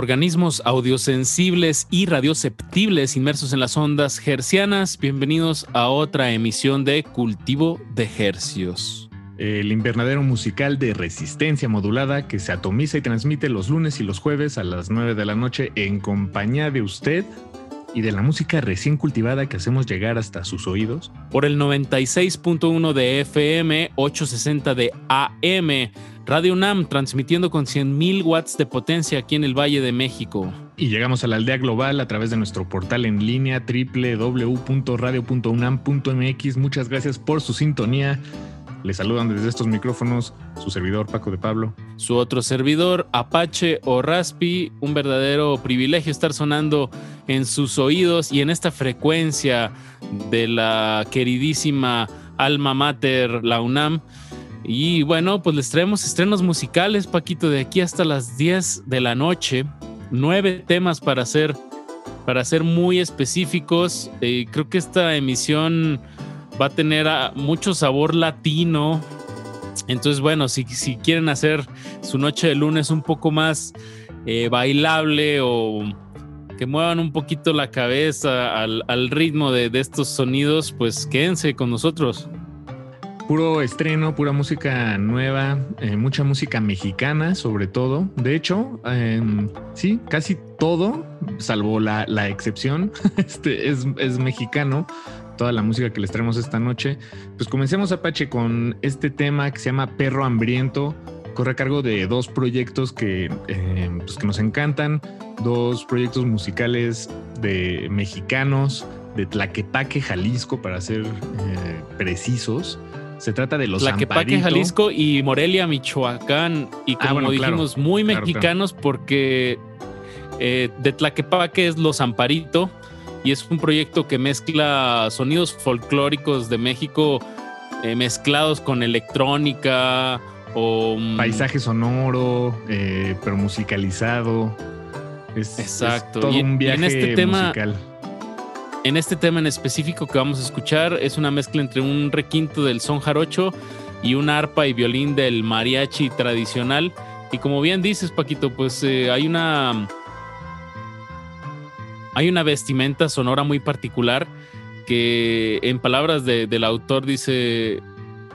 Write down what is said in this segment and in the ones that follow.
Organismos audiosensibles y radioceptibles inmersos en las ondas hercianas. Bienvenidos a otra emisión de Cultivo de Hercios. El invernadero musical de resistencia modulada que se atomiza y transmite los lunes y los jueves a las 9 de la noche en compañía de usted y de la música recién cultivada que hacemos llegar hasta sus oídos. Por el 96.1 de FM, 860 de AM Radio UNAM transmitiendo con 100.000 watts de potencia aquí en el Valle de México. Y llegamos a la aldea global a través de nuestro portal en línea www.radio.unam.mx. Muchas gracias por su sintonía. Les saludan desde estos micrófonos su servidor Paco de Pablo. Su otro servidor, Apache o Raspi. Un verdadero privilegio estar sonando en sus oídos y en esta frecuencia de la queridísima alma mater, la UNAM. Y bueno, pues les traemos estrenos musicales, Paquito, de aquí hasta las 10 de la noche. Nueve temas para ser, para muy específicos. Eh, creo que esta emisión va a tener ah, mucho sabor latino. Entonces, bueno, si, si, quieren hacer su noche de lunes un poco más eh, bailable o que muevan un poquito la cabeza al, ritmo de, de estos sonidos, pues quédense con nosotros puro estreno, pura música nueva, eh, mucha música mexicana sobre todo. De hecho, em, sí, casi todo, salvo la, excepción, este es, es, mexicano. Toda la música que les traemos esta noche. Pues comencemos, Apache, con este tema que se llama Perro Hambriento. Corre a cargo de dos proyectos que, em, pues que nos encantan, dos proyectos musicales de mexicanos, de Tlaquepaque, Jalisco, para ser eh, precios. Se trata de los Tlaquepaque, Jalisco y Morelia, Michoacán. Y ah, como dijimos, muy mexicanos porque eh, de Tlaquepaque es Los Amparito y es un proyecto que mezcla sonidos folclóricos de México eh, mezclados con electrónica o... Mm, Paisaje sonoro, eh, pero musicalizado. Exacto. todo un viaje en este tema, musical en este tema en específico que vamos a escuchar es una mezcla entre un requinto del son jarocho y una arpa y violín del mariachi tradicional. Y como bien dices, Paquito, pues eh, hay una. Hay una vestimenta sonora muy particular que, en palabras del autor, dice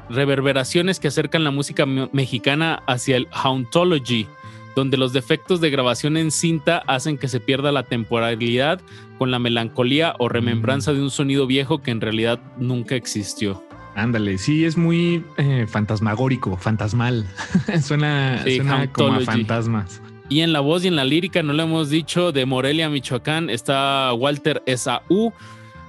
reverberaciones que acercan la música mexicana hacia el hauntology, donde los defectos de grabación en cinta hacen que se pierda la temporalidad con la melancolía o remembranza de un sonido viejo que en realidad nunca existió. Ándale, sí, es muy eh, fantasmagórico, fantasmal. suena, como a fantasmas. Y en la voz y en la lírica, no lo hemos dicho, de Morelia, Michoacán, está Walter Esaú,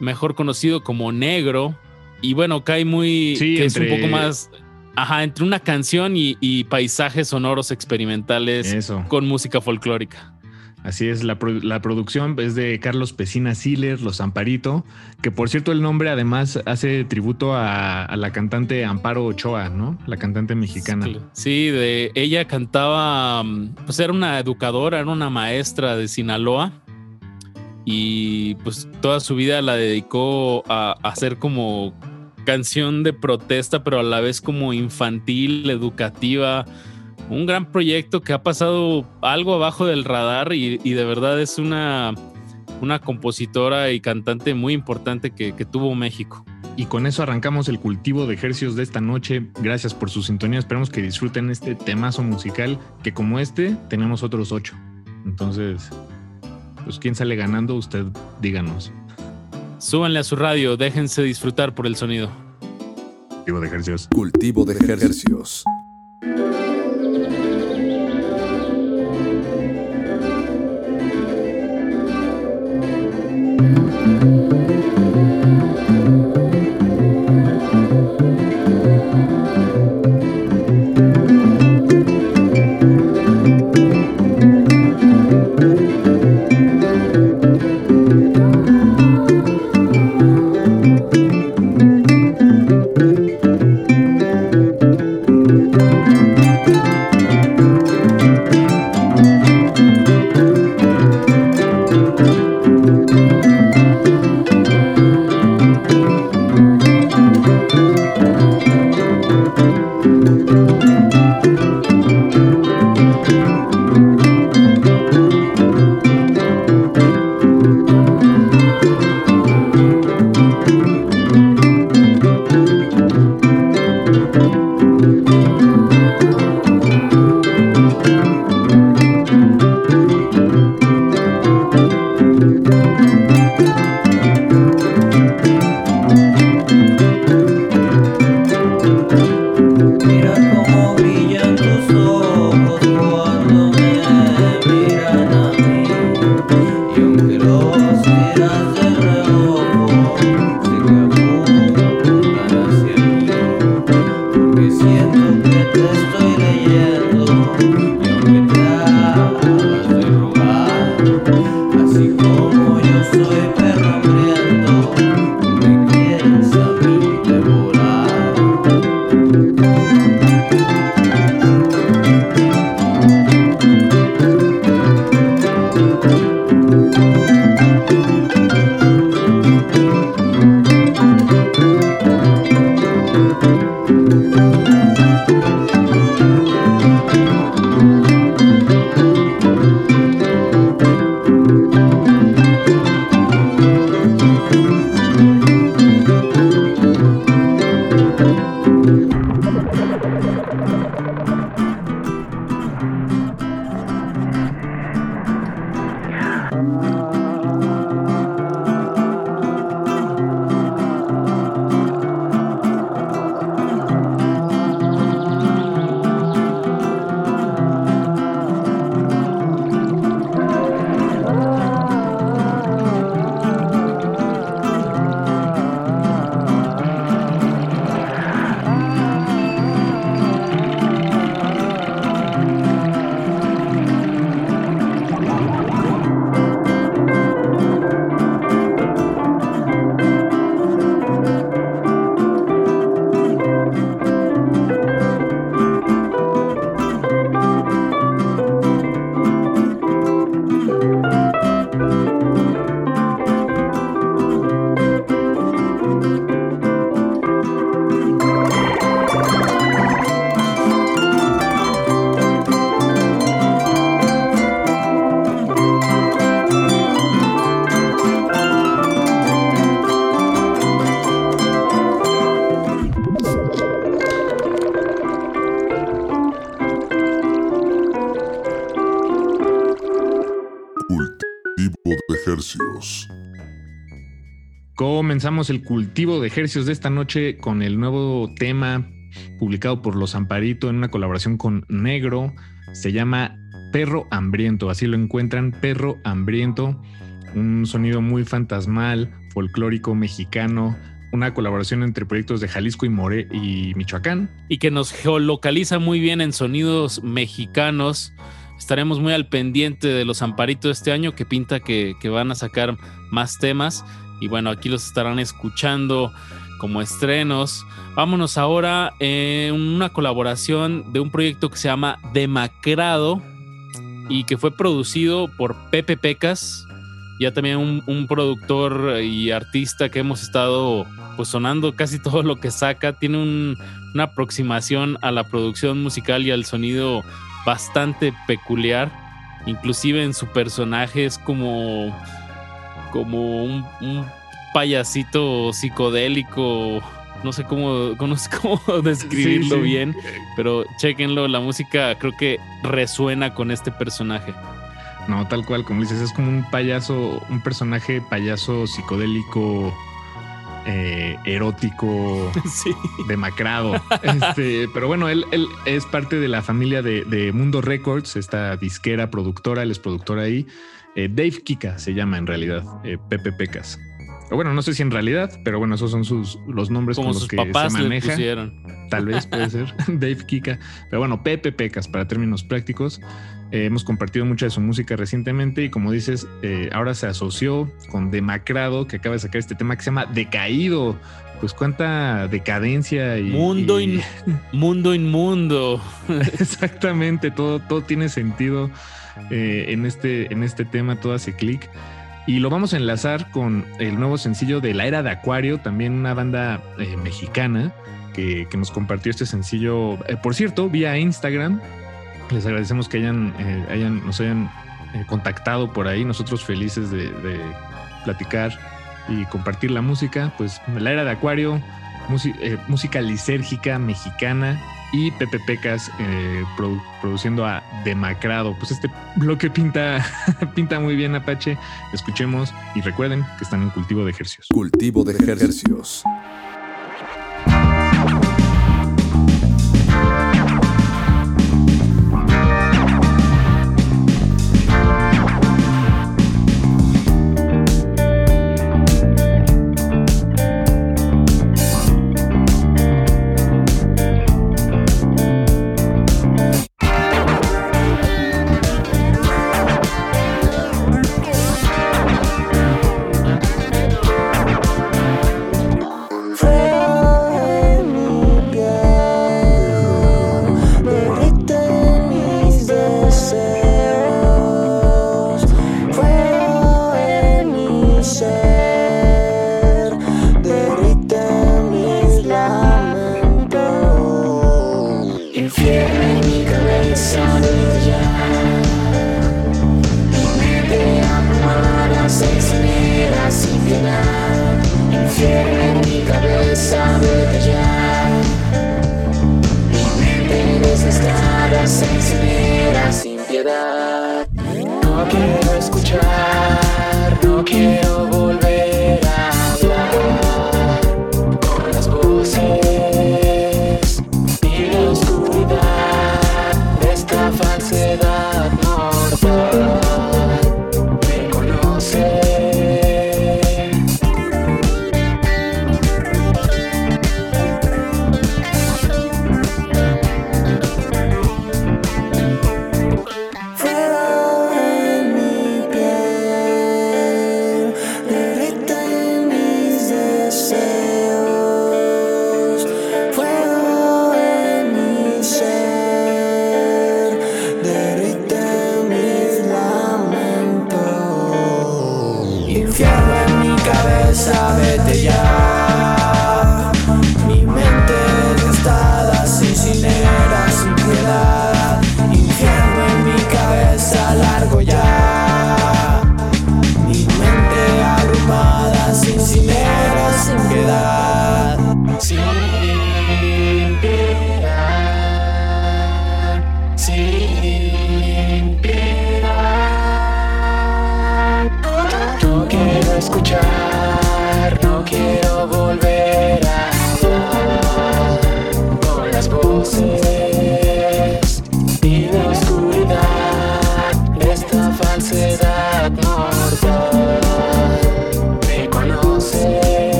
mejor conocido como Negro. Y bueno, cae muy. que es un poco más Ajá, entre una canción y, paisajes sonoros experimentales con música folclórica. Así es, la, producción es de Carlos Pesina Siler, Los Amparito, que por cierto el nombre además hace tributo a, la cantante Amparo Ochoa, ¿no? La cantante mexicana. Sí, de ella cantaba, pues era una educadora, era una maestra de Sinaloa y pues toda su vida la dedicó a hacer como canción de protesta, pero a la vez como infantil, educativa. Un gran proyecto que ha pasado algo abajo del radar y, de verdad es una, una compositora y cantante muy importante que, tuvo México. Y con eso arrancamos el cultivo de ejercicios de esta noche. Gracias por su sintonía. Esperamos que disfruten este temazo musical, que como este tenemos otros ocho. Entonces, pues quién sale ganando, usted díganos. Súbanle a su radio, déjense disfrutar por el sonido. Cultivo de ejercicios. Cultivo de ejercicios. Cultivo Comenzamos el cultivo de ejercicios de esta noche con el nuevo tema publicado por Los Amparito en una colaboración con Negro. Se llama Perro Hambriento, así lo encuentran, Perro Hambriento. Un sonido muy fantasmal, folclórico mexicano, una colaboración entre proyectos de Jalisco y More y Michoacán. Y que nos geolocaliza muy bien en sonidos mexicanos. Estaremos muy al pendiente de los amparitos este año que pinta que, van a sacar más temas. Y bueno, aquí los estarán escuchando como estrenos. Vámonos ahora en una colaboración de un proyecto que se llama Demacrado y que fue producido por Pepe Pecas, ya también un, productor y artista que hemos estado pues sonando casi todo lo que saca, tiene una aproximación a la producción musical y al sonido bastante peculiar, inclusive en su personaje es como, como un, payasito psicodélico, no sé cómo, no sé cómo describirlo bien, pero chequenlo, la música creo que resuena con este personaje. No, tal cual, como dices, es como un payaso, un personaje payaso psicodélico, eh, erótico, demacrado. Este, pero bueno, él, él, es parte de la familia de, Mundo Records, esta disquera productora, él es productor ahí. Eh, Dave Kika se llama en realidad, eh, Pepe Pecas. O bueno, no sé si en realidad, pero bueno, esos son sus los nombres como con los que se maneja. Tal vez puede ser Dave Kika. Pero bueno, Pepe Pecas para términos prácticos. Eh, hemos compartido mucha de su música recientemente y como dices, eh, ahora se asoció con Demacrado, que acaba de sacar este tema que se llama Decaído. Pues cuánta decadencia y... Mundo, mundo inmundo. Exactamente, todo, todo tiene sentido eh, en, este, en este tema, todo hace clic. Y lo vamos a enlazar con el nuevo sencillo de La Era de Acuario, también una banda mexicana que, nos compartió este sencillo, por cierto, vía Instagram. Les agradecemos que hayan, eh, hayan nos hayan eh, contactado por ahí. Nosotros felices de, platicar y compartir la música. Pues la era de Acuario, eh, música lisérgica mexicana y Pepe Pecas produciendo a Demacrado. Pues este bloque pinta, pinta muy bien, Apache. Escuchemos y recuerden que están en cultivo de ejercicios. Cultivo de ejercicios.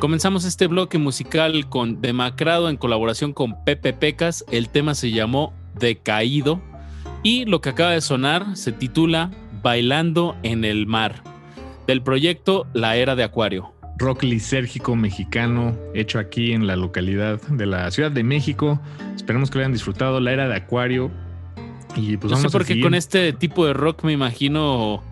Comenzamos este bloque musical con Demacrado en colaboración con Pepe Pecas. El tema se llamó Decaído y lo que acaba de sonar se titula Bailando en el Mar, del proyecto La Era de Acuario. Rock lisérgico mexicano hecho aquí en la localidad de la Ciudad de México. Esperemos que lo hayan disfrutado. La Era de Acuario Y pues no sé porque seguir. con este tipo de rock me imagino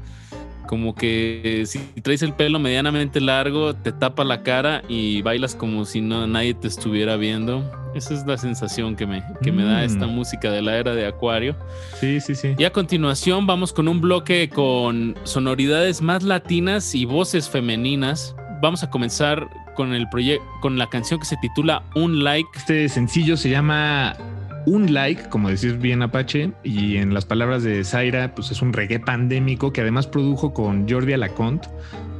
como que si traes el pelo medianamente largo, te tapa la cara y bailas como si no nadie te estuviera viendo. Esa es la sensación que me, que me da Mm. esta música de la era de Acuario. Sí, sí, sí. Y a continuación vamos con un bloque con sonoridades más latinas y voces femeninas. Vamos a comenzar con el proyecto, con la canción que se titula Un Like. Este sencillo se llama Un Like, como decís bien Apache, y en las palabras de Zaira, pues es un reggae pandémico que además produjo con Jordi Alaconte,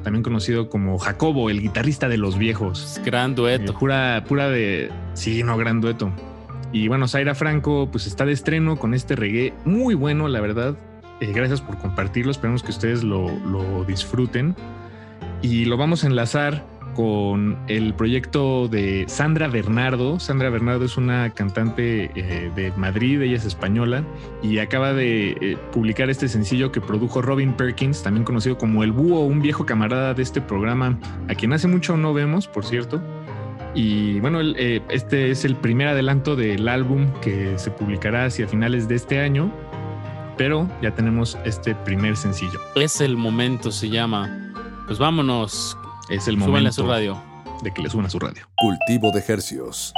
también conocido como Jacobo, el guitarrista de los viejos. Gran Eh, dueto. pura, pura de. Sí, no, gran dueto. Y bueno, Zaira Franco, pues está de estreno con este reggae muy bueno, la verdad. Eh, gracias por compartirlo. Esperamos que ustedes lo, lo disfruten. Y lo vamos a enlazar con el proyecto de Sandra Bernardo. Sandra Bernardo es una cantante eh, de Madrid, ella es española y acaba de eh, publicar este sencillo que produjo Robin Perkins, también conocido como El Búho, un viejo camarada de este programa, a quien hace mucho no vemos, por cierto. Y bueno, eh, este es el primer adelanto del álbum que se publicará hacia finales de este año, pero ya tenemos este primer sencillo. Es el momento, se llama. Pues vámonos. Es el Súbanle a momento su radio. de que le suban a su radio. Cultivo de hercios.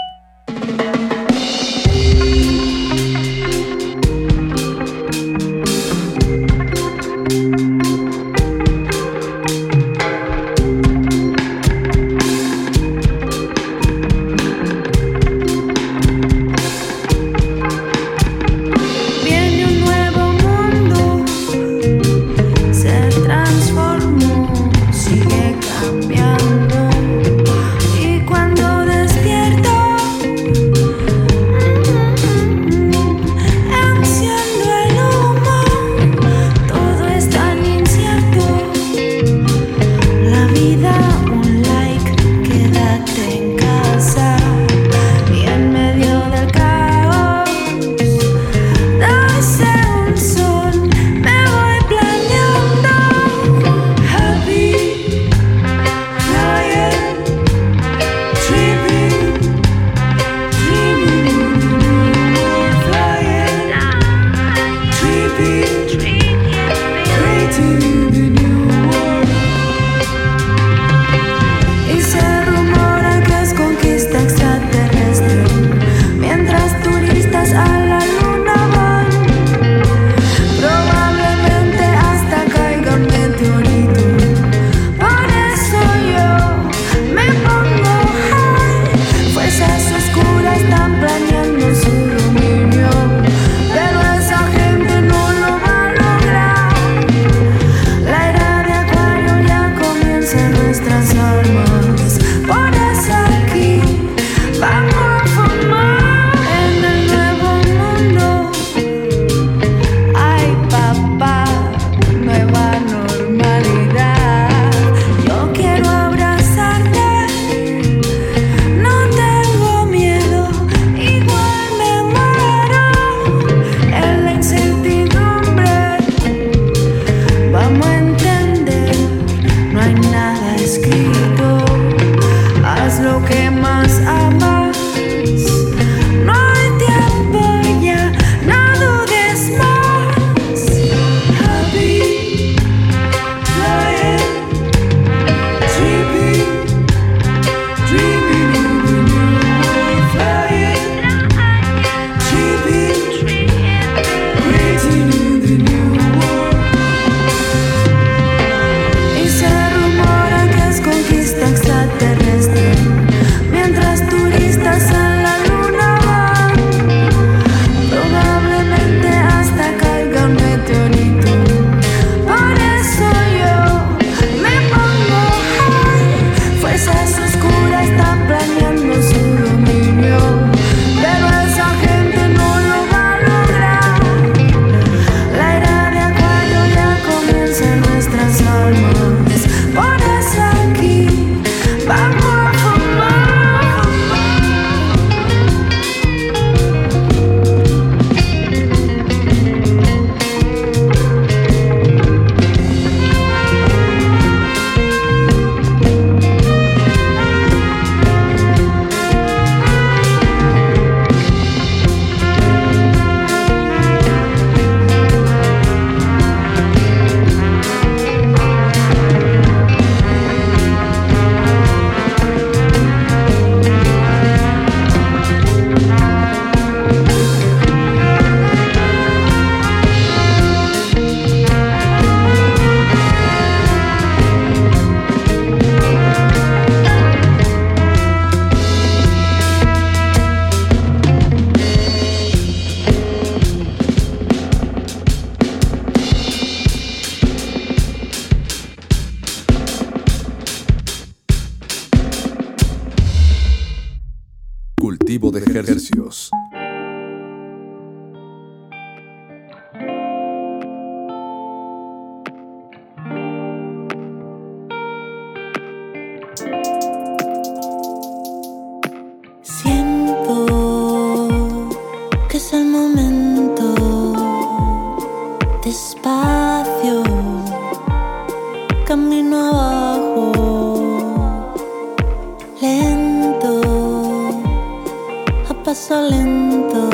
paso lento,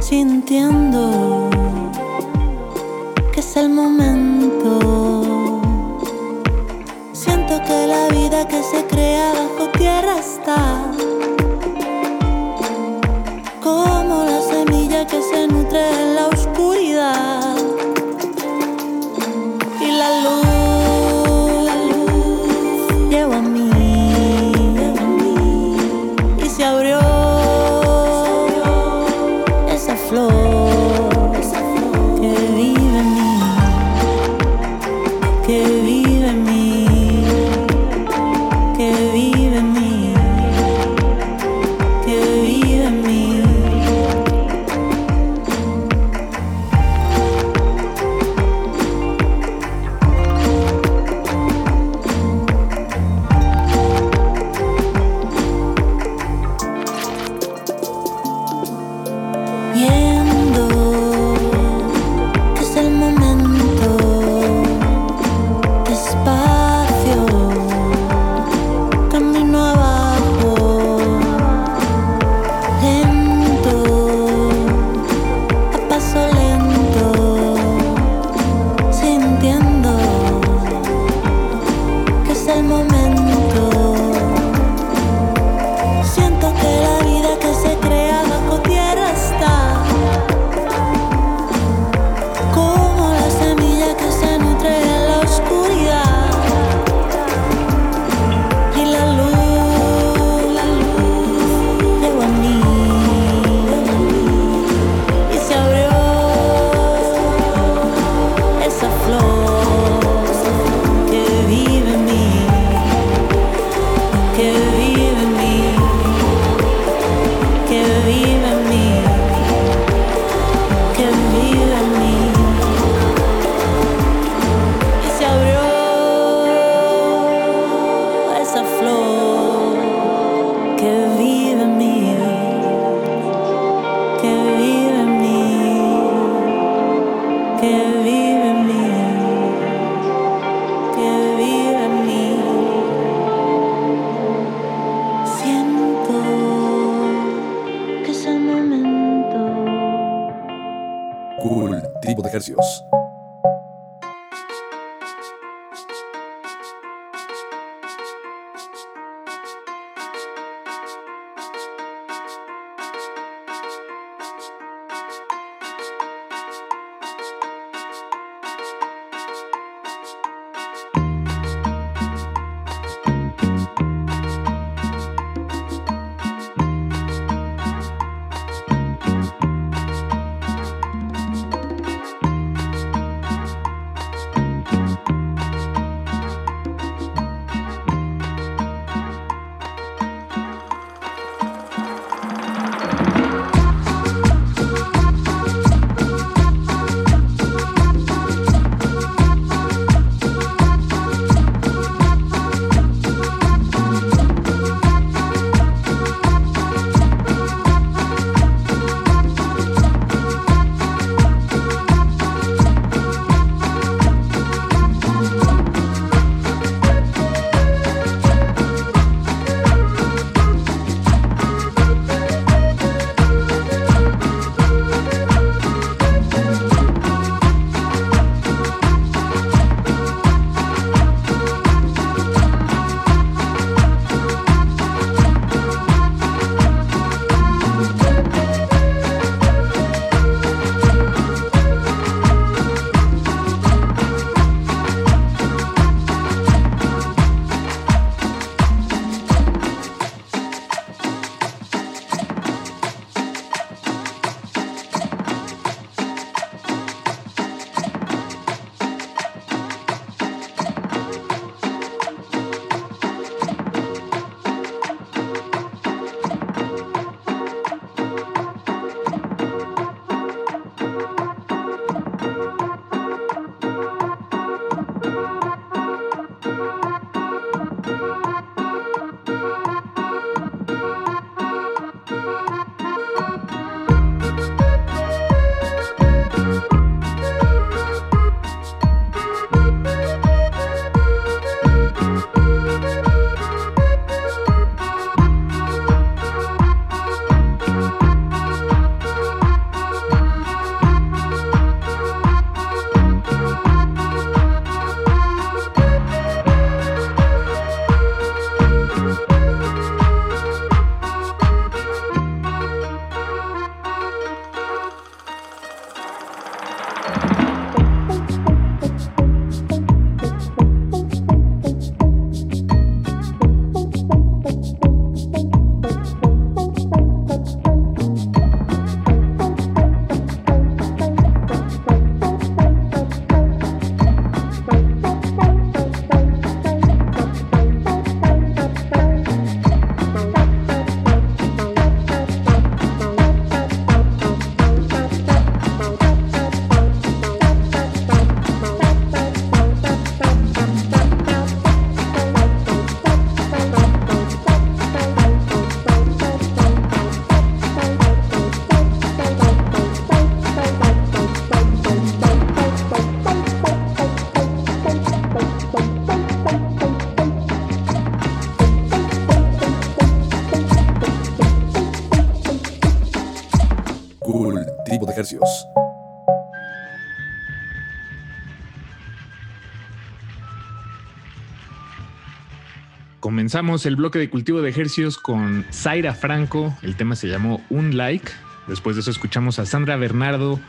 sintiendo que es el momento. Siento que la vida que se crea bajo tierra está como la semilla que se nutre Comenzamos el bloque de cultivo de ejercicios con Zaira Franco. El tema se llamó Un Like. Después de eso escuchamos a Sandra Bernardo.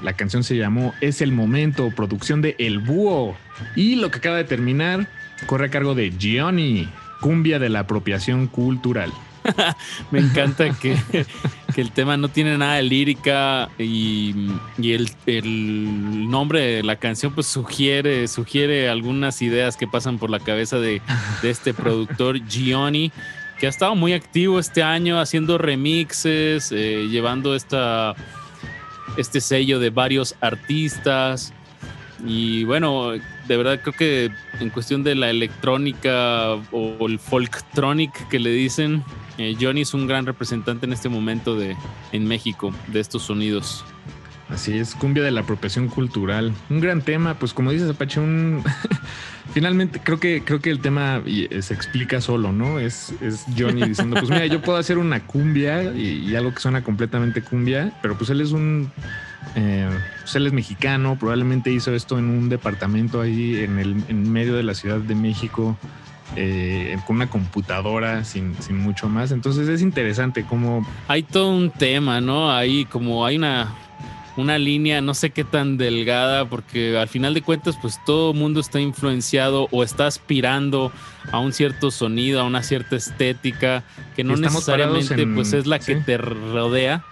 La canción se llamó Es el Momento, producción de El Búho. Y lo que acaba de terminar corre a cargo de Gianni, cumbia de la apropiación cultural. Me encanta que, el tema no tiene nada de lírica y, el, nombre de la canción pues sugiere, sugiere algunas ideas que pasan por la cabeza de, este productor Gianni, que ha estado muy activo este año haciendo remixes, eh, llevando esta, este sello de varios artistas. Y bueno, de verdad creo que en cuestión de la electrónica o el folktronic que le dicen, eh, Johnny es un gran representante en este momento de, en México de estos sonidos. Así es, cumbia de la apropiación cultural. Un gran tema, pues como dices Apache, un finalmente creo que creo que el tema eh, se explica solo, ¿no? Es, es Johnny diciendo, pues mira, yo puedo hacer una cumbia y, y algo que suena completamente cumbia, pero pues él es un eh, pues él es mexicano, probablemente hizo esto en un departamento ahí en el en medio de la Ciudad de México. eh, con una computadora sin, sin mucho más. Entonces es interesante cómo Hay todo un tema, ¿no? Hay como hay una, una línea, no sé qué tan delgada, porque al final de cuentas, pues todo el mundo está influenciado o está aspirando a un cierto sonido, a una cierta estética, que no necesariamente en- pues es la que te rodea.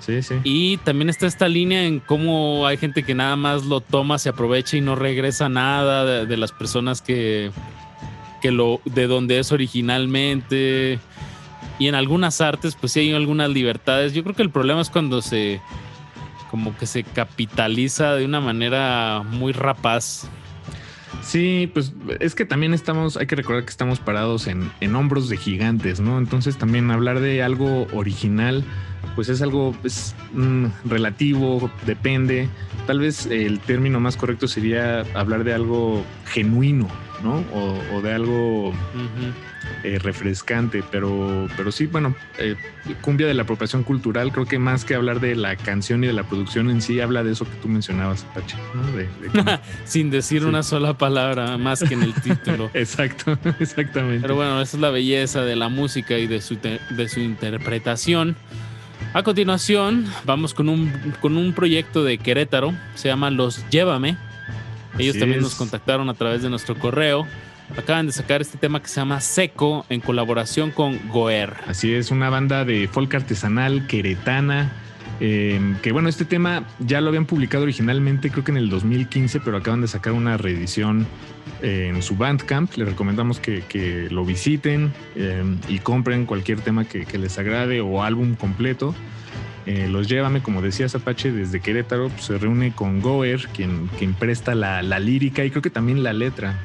Sí, sí. Y también está esta línea en cómo hay gente que nada más lo toma, se aprovecha y no regresa nada de, las personas que, que lo de donde es originalmente. Y en algunas artes, pues sí hay algunas libertades. Yo creo que el problema es cuando se como que se capitaliza de una manera muy rapaz. Sí, pues es que también estamos, hay que recordar que estamos parados en, en hombros de gigantes, ¿no? Entonces también hablar de algo original, pues es algo pues, mm, relativo, depende. Tal vez el término más correcto sería hablar de algo genuino, ¿no? O, o de algo. Eh, refrescante, pero, pero sí, bueno, eh, cumbia de la apropiación cultural, creo que más que hablar de la canción y de la producción en sí, habla de eso que tú mencionabas, Apache, ¿no? De, de cómo- Sin decir Sí. una sola palabra más que en el título. Exacto, exactamente. Pero bueno, esa es la belleza de la música y de su, de su interpretación. A continuación, vamos con un, con un proyecto de Querétaro, se llama Los Llévame. Ellos Así también es. nos contactaron a través de nuestro correo. Acaban de sacar este tema que se llama Seco en colaboración con Goer. Así es, una banda de folk artesanal queretana. eh, que bueno, este tema ya lo habían publicado originalmente, creo que en el 2015, pero acaban de sacar una reedición eh, en su Bandcamp. Les recomendamos que, que lo visiten eh, y compren cualquier tema que, les agrade o álbum completo. Eh, los llévame, como decía Apache, desde Querétaro, pues, se reúne con Goer, quien, quien presta la, la lírica y creo que también la letra.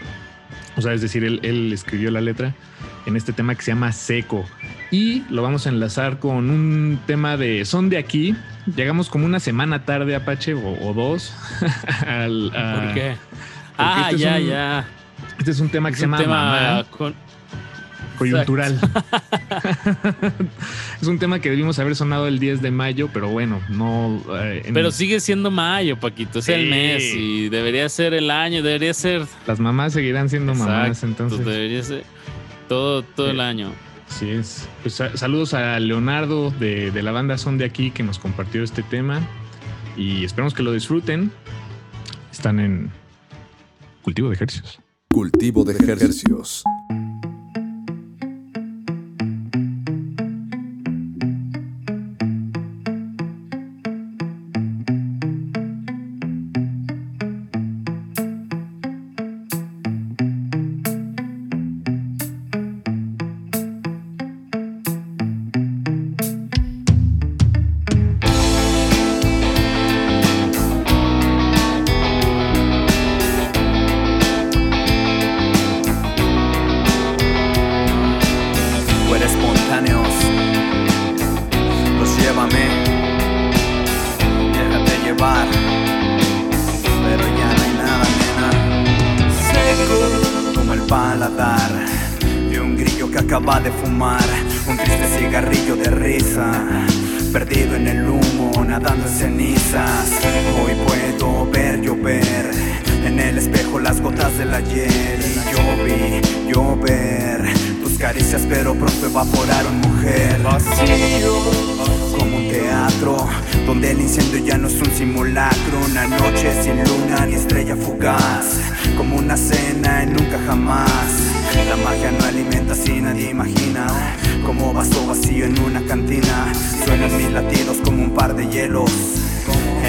O sea, es decir, él, él escribió la letra en este tema que se llama Seco. Y lo vamos a enlazar con un tema de Son de aquí. Llegamos como una semana tarde, Apache, o, o dos. al- a- ¿Por qué? Ah, este es ya, un- ya. Este es un tema que Es se llama tema Mamá, con- coyuntural. es un tema que debimos haber sonado el 10 de mayo, pero bueno, no. eh, en- Pero sigue siendo mayo, Paquito. Es el mes y debería ser el año, debería ser. Las mamás seguirán siendo mamás, entonces. debería ser todo, todo Sí. el año. Así es. Pues sa- saludos a Leonardo de, de la banda Son de aquí que nos compartió este tema y esperamos que lo disfruten. Están en cultivo de ejercicios. Cultivo de Hercios.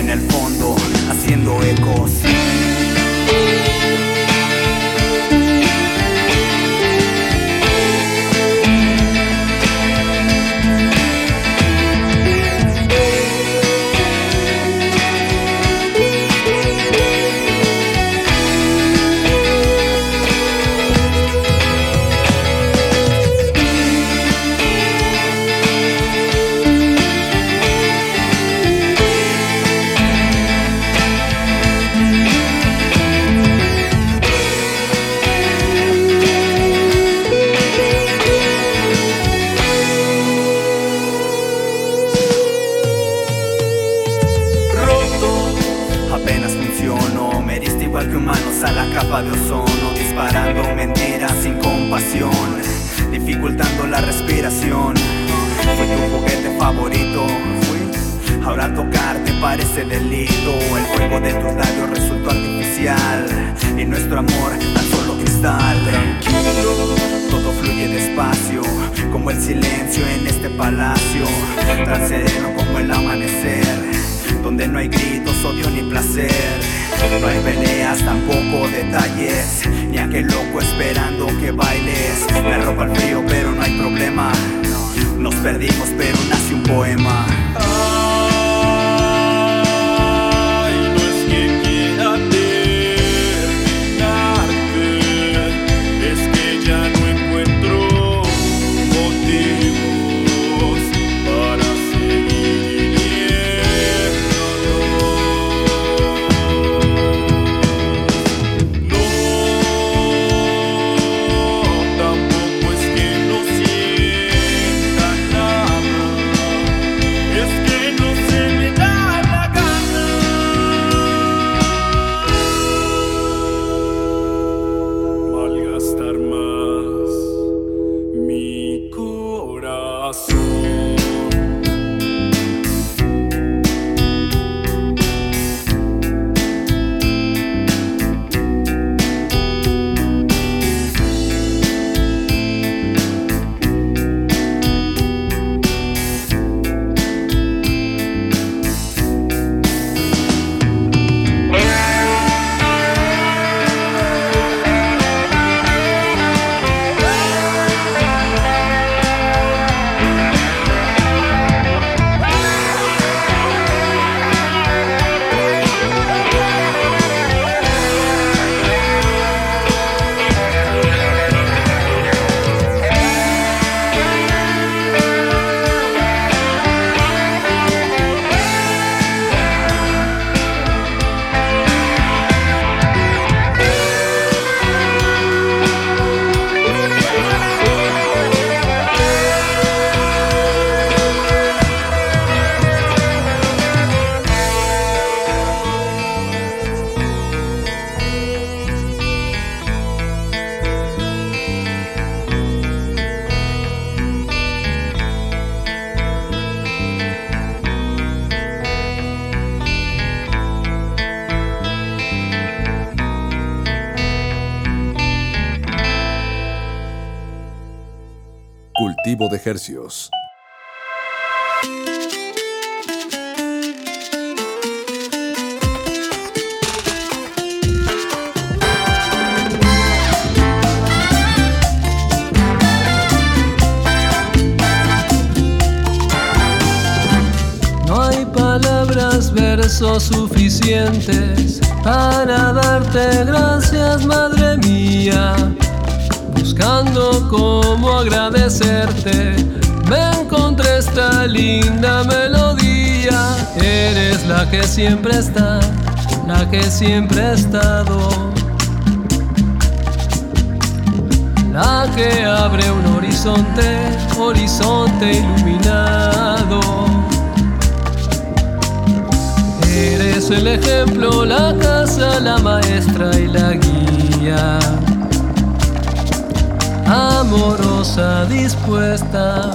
En el fondo haciendo ecos. Favorito. Ahora tocarte parece delito. El fuego de tus labios resultó artificial. Y nuestro amor tan solo cristal. Tranquilo, todo fluye despacio. Como el silencio en este palacio. Tan como el amanecer. Donde no hay gritos, odio ni placer. No hay peleas, tampoco detalles, ni aquel loco esperando que bailes. Me ropa el frío, pero no hay problema. Nos perdimos, pero nace un poema. Cultivo de hercios. No hay palabras, versos suficientes para darte gracias, madre mía. Buscando cómo agradecerte, me encontré esta linda melodía. Eres la que siempre está, la que siempre ha estado. La que abre un horizonte, horizonte iluminado. Eres el ejemplo, la casa, la maestra y la guía. Amorosa, dispuesta,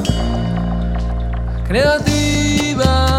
creativa.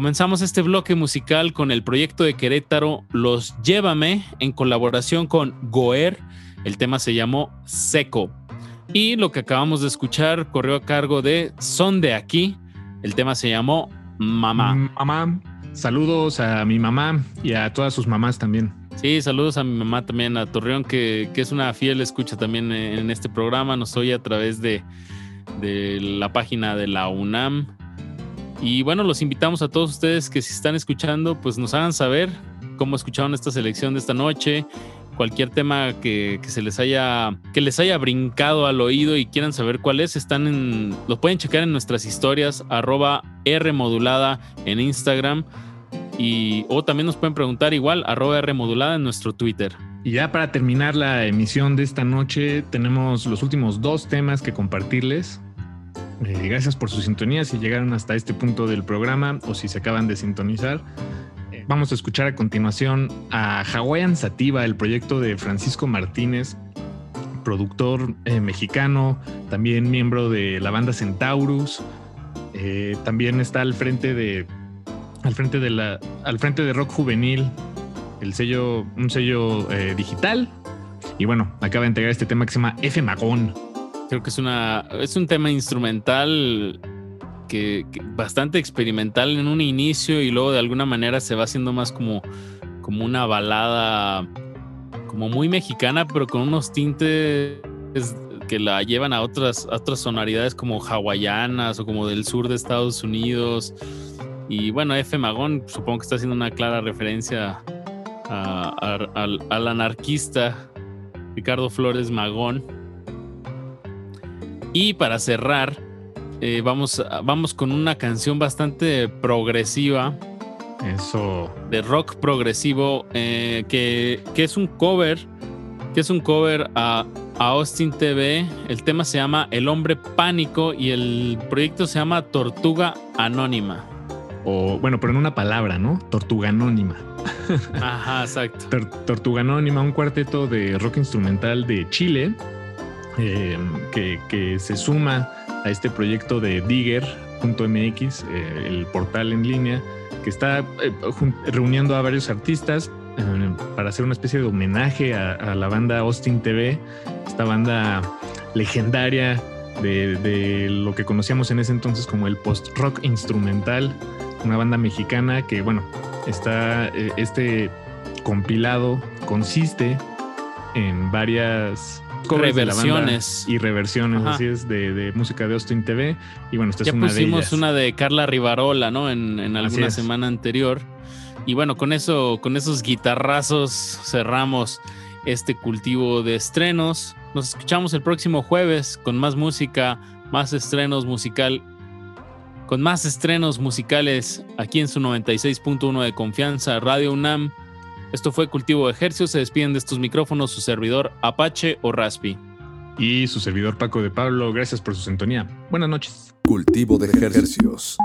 Comenzamos este bloque musical con el proyecto de Querétaro Los Llévame en colaboración con Goer. El tema se llamó Seco. Y lo que acabamos de escuchar corrió a cargo de Son de aquí. El tema se llamó Mamá. Mamá, saludos a mi mamá y a todas sus mamás también. Sí, saludos a mi mamá también, a Torreón, que, que es una fiel escucha también en este programa. Nos oye a través de, de la página de la UNAM. Y bueno, los invitamos a todos ustedes que si están escuchando, pues nos hagan saber cómo escucharon esta selección de esta noche, cualquier tema que, que se les haya, que les haya brincado al oído y quieran saber cuál es, están en, lo pueden checar en nuestras historias, arroba R modulada en Instagram. Y, o también nos pueden preguntar igual, arroba R modulada en nuestro Twitter. Y ya para terminar la emisión de esta noche, tenemos los últimos dos temas que compartirles. Eh, gracias por su sintonía si llegaron hasta este punto del programa o si se acaban de sintonizar. Eh, vamos a escuchar a continuación a Hawaiian Sativa, el proyecto de Francisco Martínez, productor eh, mexicano, también miembro de la banda Centaurus. Eh, también está al frente de al frente de la al frente de Rock Juvenil, el sello un sello digital. Y bueno, acaba de entregar este tema que se llama F Magón. Creo que es una es un tema instrumental que, bastante experimental en un inicio y luego de alguna manera se va haciendo más como como una balada como muy mexicana, pero con unos tintes que la llevan a otras, a otras sonoridades como hawaianas o como del sur de Estados Unidos. Y bueno, F. Magón supongo que está haciendo una clara referencia al, al anarquista Ricardo Flores Magón. Y para cerrar, eh, vamos, vamos con una canción bastante progresiva, Eso. de rock progresivo, eh, que, que es un cover, que es un cover a, a Austin TV. El tema se llama El Hombre Pánico y el proyecto se llama Tortuga Anónima. O, bueno, pero en una palabra, ¿no? Tortuga Anónima. Ajá, exacto. Tor- Tortuga Anónima, un cuarteto de rock instrumental de Chile eh, que, se suma a este proyecto de Digger.mx, eh, el portal en línea, que está eh, reuniendo a varios artistas para hacer una especie de homenaje a, la banda Austin TV, esta banda legendaria de, de lo que conocíamos en ese entonces como el post-rock instrumental, una banda mexicana que, bueno, está este compilado consiste en varias covers de la banda Reversiones. y reversiones, Ajá. así es, de, de música de Austin TV. Y bueno, esta Ya es una de ellas. una de Carla Rivarola, ¿no? En, en alguna semana anterior. Y bueno, con eso, con esos guitarrazos cerramos este cultivo de estrenos. Nos escuchamos el próximo jueves con más música, más estrenos musical, con más estrenos musicales aquí en su 96.1 de confianza, Radio UNAM. Esto fue Cultivo de Ejercicio. Se despiden de estos micrófonos su servidor Apache o Raspi. Y su servidor Paco de Pablo, gracias por su sintonía. Buenas noches. Cultivo de ejercicios.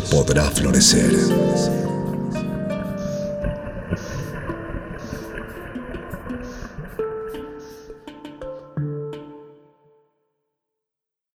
Podrá florecer.